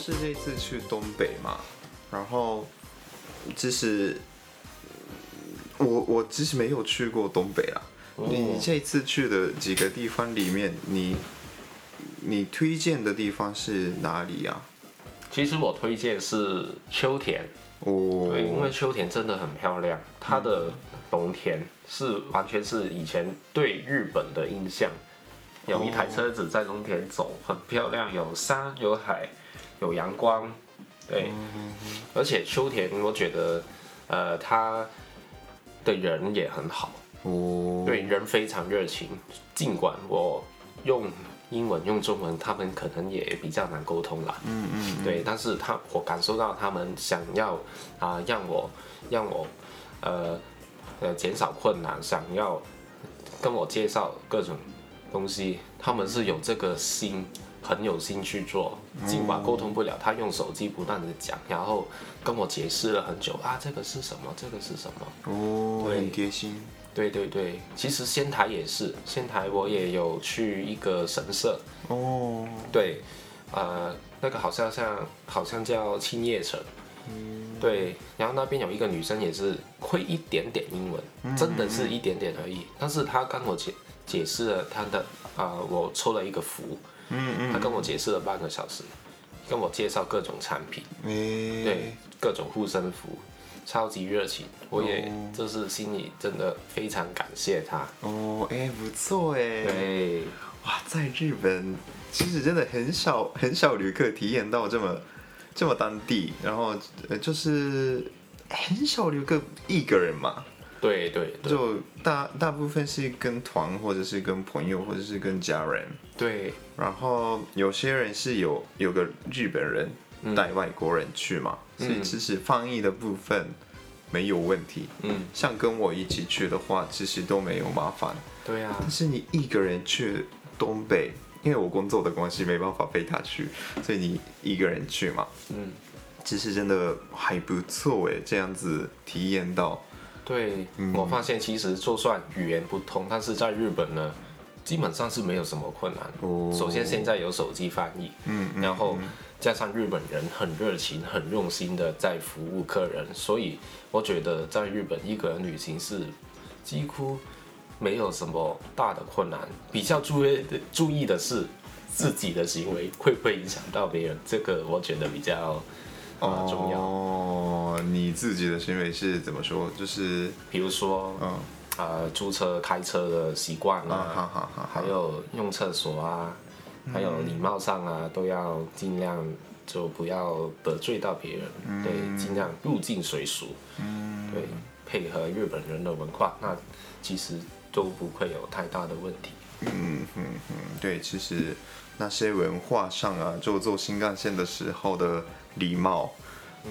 是这次去东北嘛，然后其实我我其实没有去过东北啊。哦、你这次去的几个地方里面，你你推荐的地方是哪里啊？其实我推荐是秋田哦，对，因为秋田真的很漂亮，它的农田是完全是以前对日本的印象，有一台车子在农田走，很漂亮，有山有海。有阳光，对，而且秋田，我觉得，呃，他的人也很好，哦，对，人非常热情。尽管我用英文、用中文，他们可能也比较难沟通啦，嗯嗯，对，但是他我感受到他们想要啊、呃，让我让我呃呃减少困难，想要跟我介绍各种东西，他们是有这个心。很有心去做，尽管沟通不了，他用手机不断的讲，然后跟我解释了很久啊，这个是什么？这个是什么？哦，对很贴心。对对对，其实仙台也是，仙台我也有去一个神社。哦。对，呃，那个好像像好像叫青叶城。嗯。对，然后那边有一个女生也是会一点点英文，嗯、真的是一点点而已。但是她跟我解解释了她的啊、呃，我抽了一个符。嗯嗯，他跟我解释了半个小时，跟我介绍各种产品，欸、对，各种护身符，超级热情，我也就是心里真的非常感谢他。哦，哎、欸，不错哎。对，哇，在日本其实真的很少很少旅客体验到这么这么当地，然后就是很少旅客一个人嘛。对对，对就大大部分是跟团，或者是跟朋友，或者是跟家人。对，然后有些人是有有个日本人带外国人去嘛，嗯、所以其实翻译的部分没有问题。嗯，像跟我一起去的话，其实都没有麻烦。对啊，但是你一个人去东北，因为我工作的关系没办法陪他去，所以你一个人去嘛。嗯，其实真的还不错哎，这样子体验到。对，我发现其实就算语言不通，但是在日本呢，基本上是没有什么困难。哦、首先现在有手机翻译，嗯，然后加上日本人很热情、很用心的在服务客人，所以我觉得在日本一个人旅行是几乎没有什么大的困难。比较注意的注意的是自己的行为会不会影响到别人，这个我觉得比较。啊，重要哦！你自己的行为是怎么说？就是比如说，嗯，呃，租车、开车的习惯啊，好好好，还有用厕所啊，嗯、还有礼貌上啊，都要尽量就不要得罪到别人，嗯、对，尽量入境随俗，嗯，对，配合日本人的文化，那其实都不会有太大的问题。嗯嗯嗯，对，其实那些文化上啊，就坐新干线的时候的。礼貌，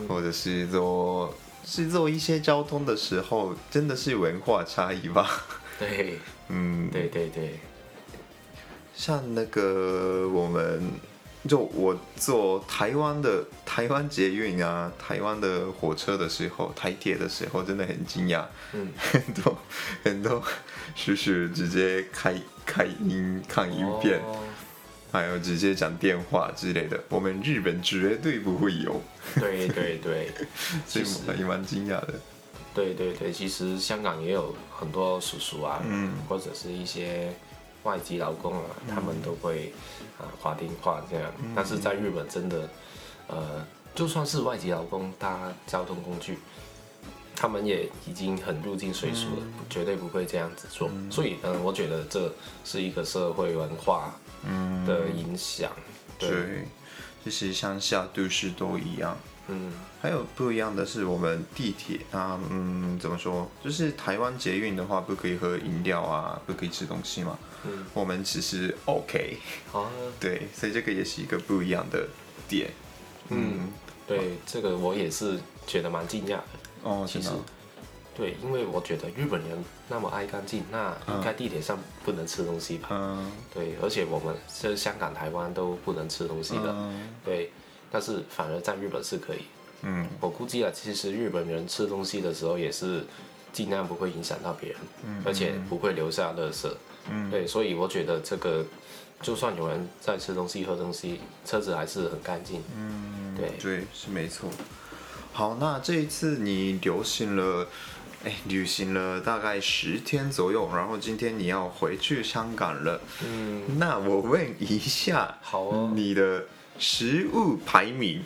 或者是做是做一些交通的时候，真的是文化差异吧？对，嗯，对对对。像那个我们，就我坐台湾的台湾捷运啊，台湾的火车的时候，台铁的时候，真的很惊讶，嗯，很多很多叔叔直接开开音看一遍。哦还有直接讲电话之类的，我们日本绝对不会有。对对对，所以我也蛮惊讶的。对对对，其实香港也有很多叔叔啊，嗯，或者是一些外籍劳工啊，嗯、他们都会啊挂电话这样。嗯、但是在日本真的，呃，就算是外籍劳工搭交通工具，他们也已经很入境随俗了，嗯、绝对不会这样子做。嗯、所以，嗯、呃，我觉得这是一个社会文化。嗯的影响，对，其实乡下都市都一样，嗯，还有不一样的是，我们地铁啊，嗯，怎么说？就是台湾捷运的话，不可以喝饮料啊，不可以吃东西嘛。嗯，我们其实 OK。啊，对，所以这个也是一个不一样的点。嗯，嗯对，这个我也是觉得蛮惊讶的。哦，其实。对，因为我觉得日本人那么爱干净，那应该地铁上不能吃东西吧？嗯。对，而且我们这香港、台湾都不能吃东西的。嗯。对，但是反而在日本是可以。嗯。我估计啊，其实日本人吃东西的时候也是尽量不会影响到别人，嗯，而且不会留下垃圾。嗯。对，所以我觉得这个，就算有人在吃东西、喝东西，车子还是很干净。嗯。对。对，是没错。好，那这一次你流行了。哎，旅行了大概十天左右，然后今天你要回去香港了。嗯，那我问一下，好哦，你的食物排名？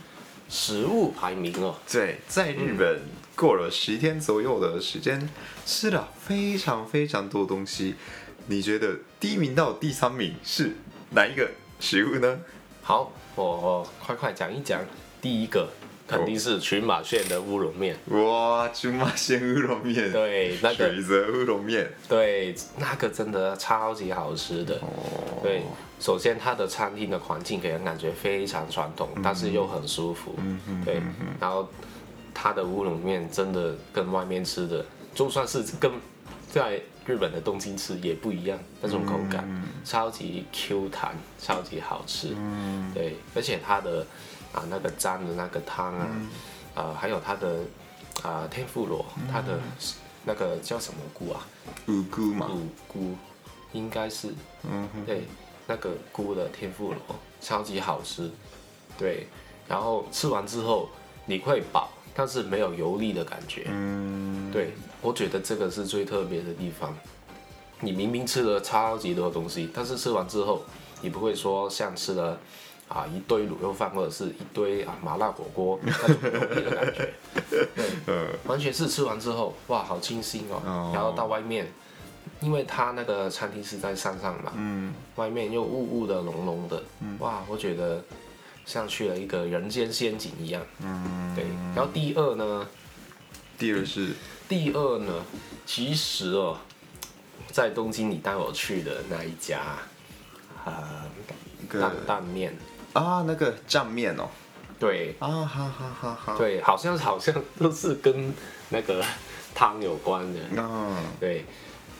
食物排名哦，对，在日本过了十天左右的时间，嗯，吃了非常非常多东西。你觉得第一名到第三名是哪一个食物呢？好，我，我快快讲一讲第一个。肯定是群马县的乌龙面。哇，群马县乌龙面。对，那个。水泽乌龙面。对，那个真的超级好吃的。哦。对，首先它的餐厅的环境给人感觉非常传统，嗯，但是又很舒服。嗯嗯。对，然后它的乌龙面真的跟外面吃的，就算是跟在日本的东京吃也不一样，那种口感，嗯，超级 Q 弹，超级好吃。嗯。对，而且它的。啊，那个沾的那个汤啊，嗯、呃，还有它的啊、呃、天妇罗，它的那个叫什么菇啊？五菇嘛。五菇，应该是。嗯。对，那个菇的天妇罗超级好吃。对，然后吃完之后你会饱，但是没有油腻的感觉。嗯。对，我觉得这个是最特别的地方。你明明吃了超级多东西，但是吃完之后你不会说像吃了。啊，一堆卤肉饭或者是一堆啊麻辣火锅那种油腻的感觉，对，完全是吃完之后，哇，好清新哦。哦然后到外面，因为他那个餐厅是在山上嘛，嗯，外面又雾雾的、浓浓的，嗯，哇，我觉得像去了一个人间仙境一样，嗯，对。然后第二呢？第二是？第二呢？其实哦，在东京你带我去的那一家，啊，担担面。啊，那个酱面哦，对，啊，好好好好，对，好像好像都是跟那个汤有关的，嗯，对，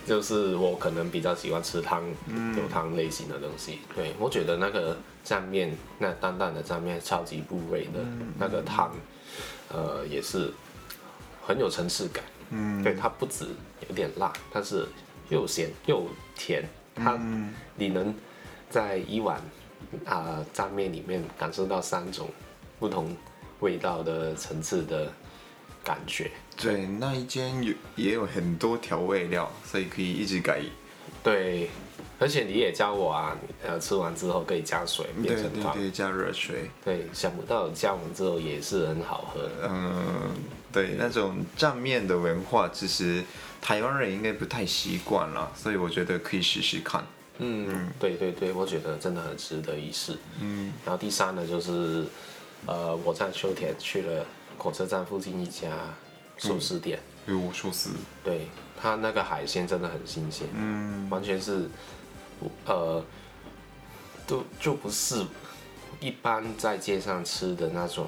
就是我可能比较喜欢吃汤，嗯，有汤类型的东西，对，我觉得那个酱面，那淡淡的酱面超级入味的，嗯，那个汤，呃，也是很有层次感，嗯，对，它不止有点辣，但是又咸又甜，它，嗯，你能在一碗。啊，蘸面里面感受到三种不同味道的层次的感觉。对，那一间有也有很多调味料，所以可以一直改。对，而且你也教我啊，呃，吃完之后可以加水变成汤。对对对，加热水。对，想不到加完之后也是很好喝。嗯，对，对那种蘸面的文化，其实台湾人应该不太习惯了，所以我觉得可以试试看。嗯，对对对，我觉得真的很值得一试。嗯，然后第三呢，就是，呃，我在秋田去了火车站附近一家寿司店。有寿司。对，他那个海鲜真的很新鲜。嗯。完全是，呃，都就不是一般在街上吃的那种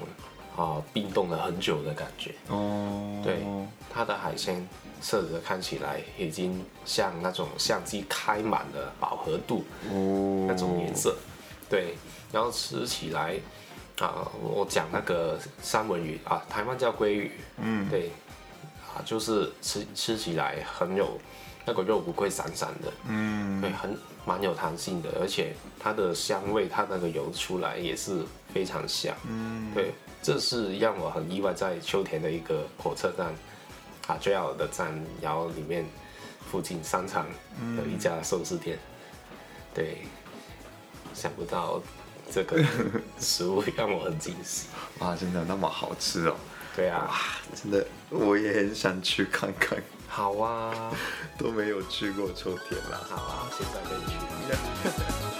啊、呃、冰冻了很久的感觉。哦。对，它的海鲜。色泽看起来已经像那种相机开满的饱和度，那种颜色，对，然后吃起来啊，我讲那个三文鱼啊，台湾叫鲑鱼，嗯，对，啊，就是吃吃起来很有那个肉不会散散的，嗯，对，很蛮有弹性的，而且它的香味，它那个油出来也是非常香，嗯，对，这是让我很意外，在秋田的一个火车站。啊最好的站，然后里面附近商场有一家寿司店，嗯，对，想不到这个食物让我很惊喜。哇，真的那么好吃哦！对啊，哇，真的我也很想去看看。好啊，都没有去过秋天啦。好啊，现在可以去。